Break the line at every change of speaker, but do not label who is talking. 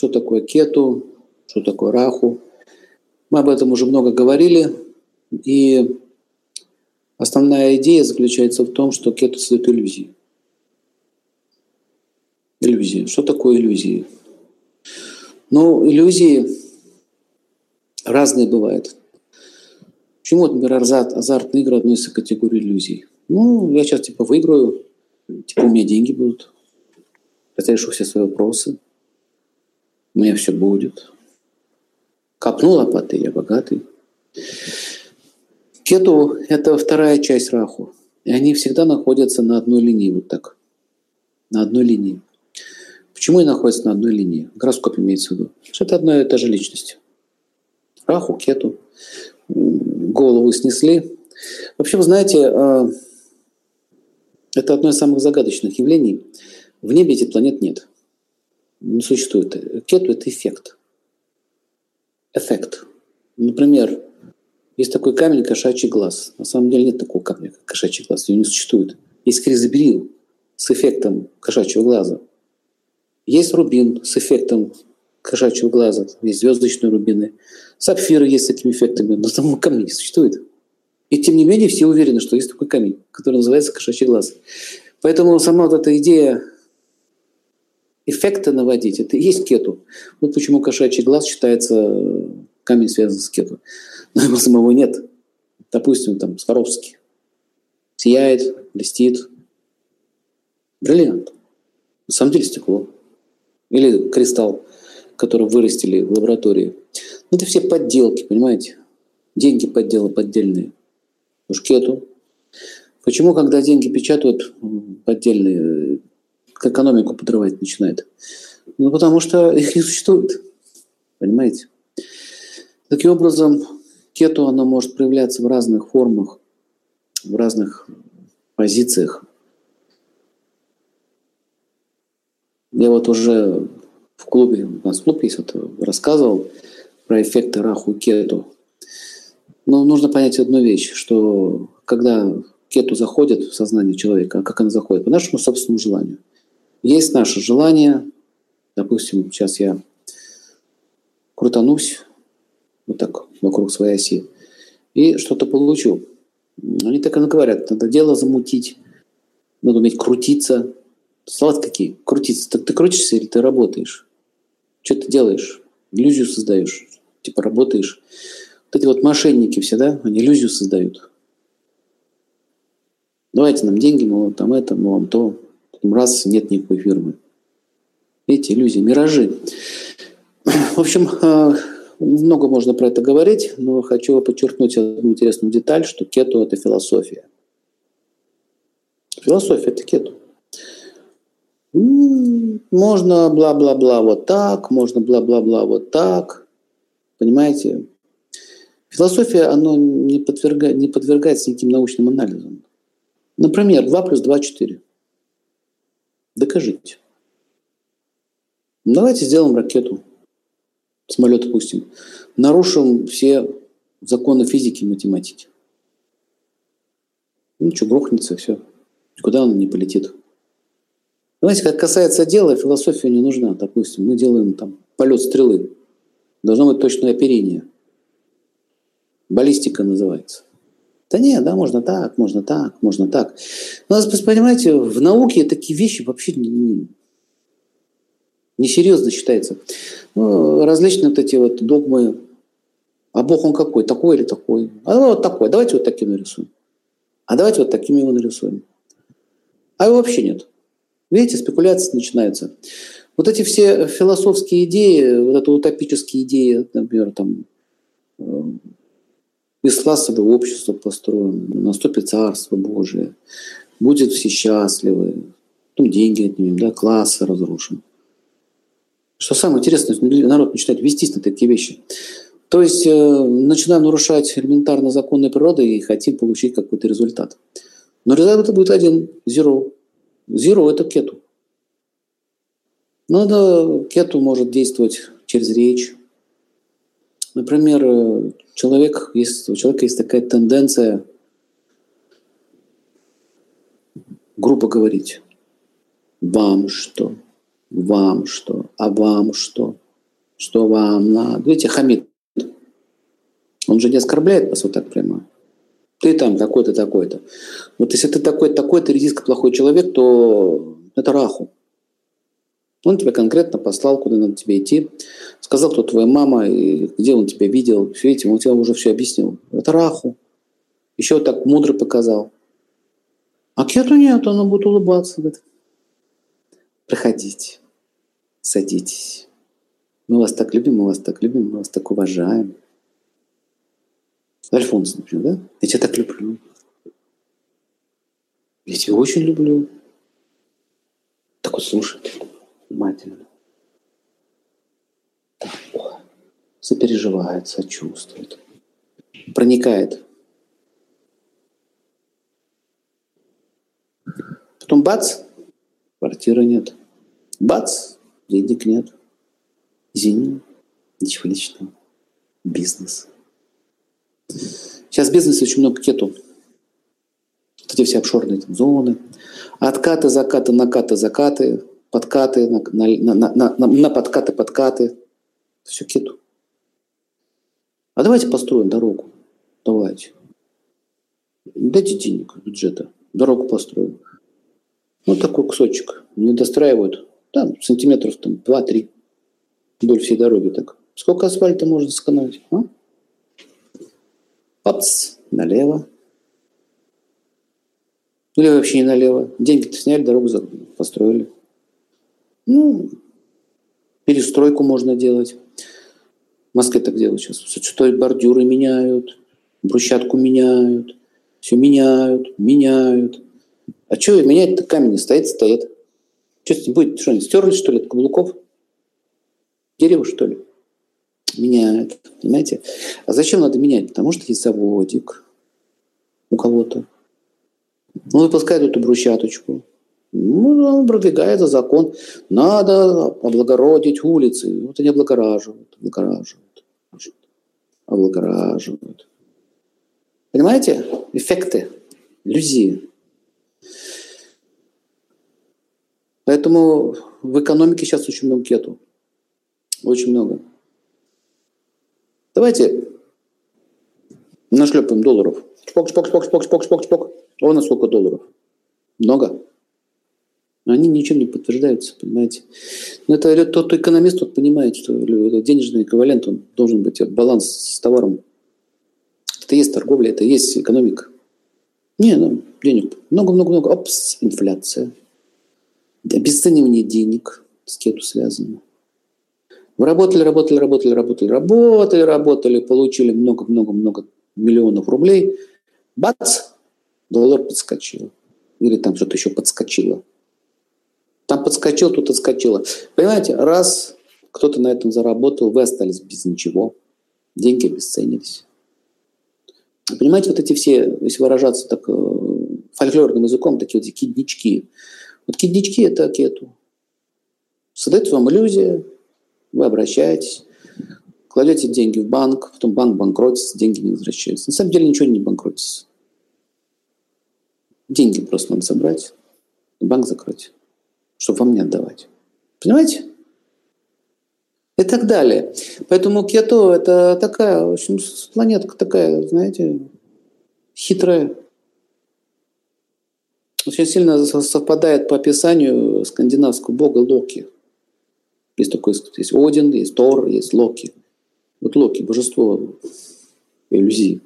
что такое кету, что такое раху. Мы об этом уже много говорили, и основная идея заключается в том, что кету создает иллюзии. Иллюзии. Что такое иллюзии? Ну, иллюзии разные бывают. Почему, например, азарт, азартные игры относятся к категории иллюзий? Ну, я сейчас типа выиграю, типа у меня деньги будут. Я решу все свои вопросы. У меня все будет. Копнул лопаты, я богатый. Кету – это вторая часть раху. И они всегда находятся на одной линии, вот так. На одной линии. Почему они находятся на одной линии? Гороскоп имеется в виду. Что это одна и та же личность. Раху, кету. Голову снесли. Вообще, вы знаете, а, это одно из самых загадочных явлений. В небе этих планет нет. Не существует. Кету – это эффект. Эффект. Например, есть такой камень кошачий глаз. На самом деле нет такого камня, как кошачий глаз. Его не существует. Есть хризоберил с эффектом кошачьего глаза – есть рубин с эффектом кошачьего глаза, есть звездочные рубины. Сапфиры есть с такими эффектами, но там камней не существует. И тем не менее все уверены, что есть такой камень, который называется кошачий глаз. Поэтому сама вот эта идея эффекта наводить, это и есть кету. Вот почему кошачий глаз считается камень связан с кету. Но его самого нет. Допустим, там Сваровский. Сияет, блестит. Бриллиант. На самом деле стекло. Или кристалл, который вырастили в лаборатории. Ну, это все подделки, понимаете? Деньги подделы поддельные. Уж кету. Почему, когда деньги печатают поддельные, экономику подрывать начинает? Ну, потому что их не существует. Понимаете? Таким образом, кету, оно может проявляться в разных формах, в разных позициях. Я вот уже в клубе, у нас клуб есть, вот, рассказывал про эффекты раху кету. Но нужно понять одну вещь, что когда кету заходит в сознание человека, как она заходит? По нашему собственному желанию. Есть наше желание, допустим, сейчас я крутанусь вот так вокруг своей оси и что-то получу. Они так и говорят, надо дело замутить, надо уметь крутиться, Слова какие? Крутиться. Так ты крутишься или ты работаешь? Что ты делаешь? Иллюзию создаешь. Типа работаешь. Вот эти вот мошенники все, да, они иллюзию создают. Давайте нам деньги, мы вам там это, мы вам то. Потом раз, нет никакой фирмы. Эти иллюзии, миражи. В общем, э, много можно про это говорить, но хочу подчеркнуть одну интересную деталь, что кету – это философия. Философия – это кету. Можно бла-бла-бла вот так, можно бла-бла-бла вот так. Понимаете? Философия, она не, подверга, не подвергается никаким научным анализам. Например, 2 плюс 2 – 4. Докажите. Давайте сделаем ракету, самолет пустим. Нарушим все законы физики и математики. Ну что, грохнется, все. Куда она не полетит? Знаете, как касается дела, философия не нужна. Допустим, мы делаем там полет стрелы. Должно быть точное оперение. Баллистика называется. Да нет, да, можно так, можно так, можно так. Но, понимаете, в науке такие вещи вообще не, несерьезно считаются. Ну, различные вот эти вот догмы. А Бог он какой? Такой или такой? А ну, вот такой. Давайте вот таким нарисуем. А давайте вот таким его нарисуем. А его вообще нет. Видите, спекуляции начинаются. Вот эти все философские идеи, вот это утопические идеи, например, там, э, бесклассовое общество построено, наступит Царство Божие, будет все счастливы, ну, деньги отнимем, да, классы разрушим. Что самое интересное, народ начинает вестись на такие вещи. То есть э, начинаем нарушать элементарно законы природы и хотим получить какой-то результат. Но результат будет один – zero. Zero – это кету. Но кету может действовать через речь. Например, человек, есть, у человека есть такая тенденция грубо говорить. Вам что? Вам что? А вам что? что вам надо. Видите, хамит. Он же не оскорбляет вас вот так прямо. Ты там такой-то, такой-то. Вот если ты такой-то, такой-то, редиска плохой человек, то это раху. Он тебя конкретно послал, куда надо тебе идти. Сказал, кто твоя мама, и где он тебя видел. Все, видите, он тебе уже все объяснил. Это раху. Еще так мудро показал. А кету нет, она будет улыбаться. Говорит, проходите, садитесь. Мы вас так любим, мы вас так любим, мы вас так уважаем. Альфонс, например, да? Я тебя так люблю. Я тебя очень люблю. Так вот слушает внимательно. Так, сопереживает, сочувствует. Проникает. Потом бац, квартиры нет. Бац, денег нет. Извини, ничего личного. Бизнес. Сейчас в бизнесе очень много кету. Вот эти все обшорные там, зоны. Откаты, закаты, накаты, закаты, подкаты, на, на, на, на, на подкаты, подкаты. Все кету. А давайте построим дорогу. Давайте. Дайте денег бюджета. Дорогу построим. Вот такой кусочек. Не достраивают. Там сантиметров там 2-3 вдоль всей дороги. Так. Сколько асфальта можно сэкономить? А? Папс, налево. Или вообще не налево. Деньги-то сняли, дорогу построили. Ну, перестройку можно делать. В Москве так делают сейчас. Что бордюры меняют, брусчатку меняют, все меняют, меняют. А что менять-то камень стоит, стоит. Что будет? Что, они стерли, что ли, от каблуков? Дерево, что ли? меняют, понимаете? А зачем надо менять? Потому что есть заводик у кого-то. Он выпускает эту брусчаточку. Ну, он продвигает за закон. Надо облагородить улицы. Вот они облагораживают, облагораживают, облагораживают. Понимаете? Эффекты, иллюзии. Поэтому в экономике сейчас очень много кету. Очень много. Давайте нашлепаем долларов. Чпок, чпок, чпок, чпок, чпок, чпок, чпок. О, на сколько долларов? Много. Но они ничем не подтверждаются, понимаете. Но это тот экономист, тот понимает, что денежный эквивалент, он должен быть баланс с товаром. Это есть торговля, это есть экономика. Не, ну, денег много-много-много. Опс, инфляция. Обесценивание денег с кету связано. Вы работали, работали, работали, работали, работали, работали, получили много-много-много миллионов рублей. Бац! Доллар подскочил. Или там что-то еще подскочило. Там подскочил, тут отскочило. Понимаете, раз кто-то на этом заработал, вы остались без ничего. Деньги обесценились. Понимаете, вот эти все, если выражаться так э, фольклорным языком, такие вот киднички. Вот киднички – это кету. Создает вам иллюзия, вы обращаетесь, кладете деньги в банк, потом банк банкротится, деньги не возвращаются. На самом деле ничего не банкротится. Деньги просто надо собрать, банк закрыть, чтобы вам не отдавать. Понимаете? И так далее. Поэтому кето – это такая, в общем, планетка такая, знаете, хитрая. Очень сильно совпадает по описанию скандинавского бога Локи – есть такой, есть Один, есть Тор, есть Локи. Вот Локи, божество иллюзии.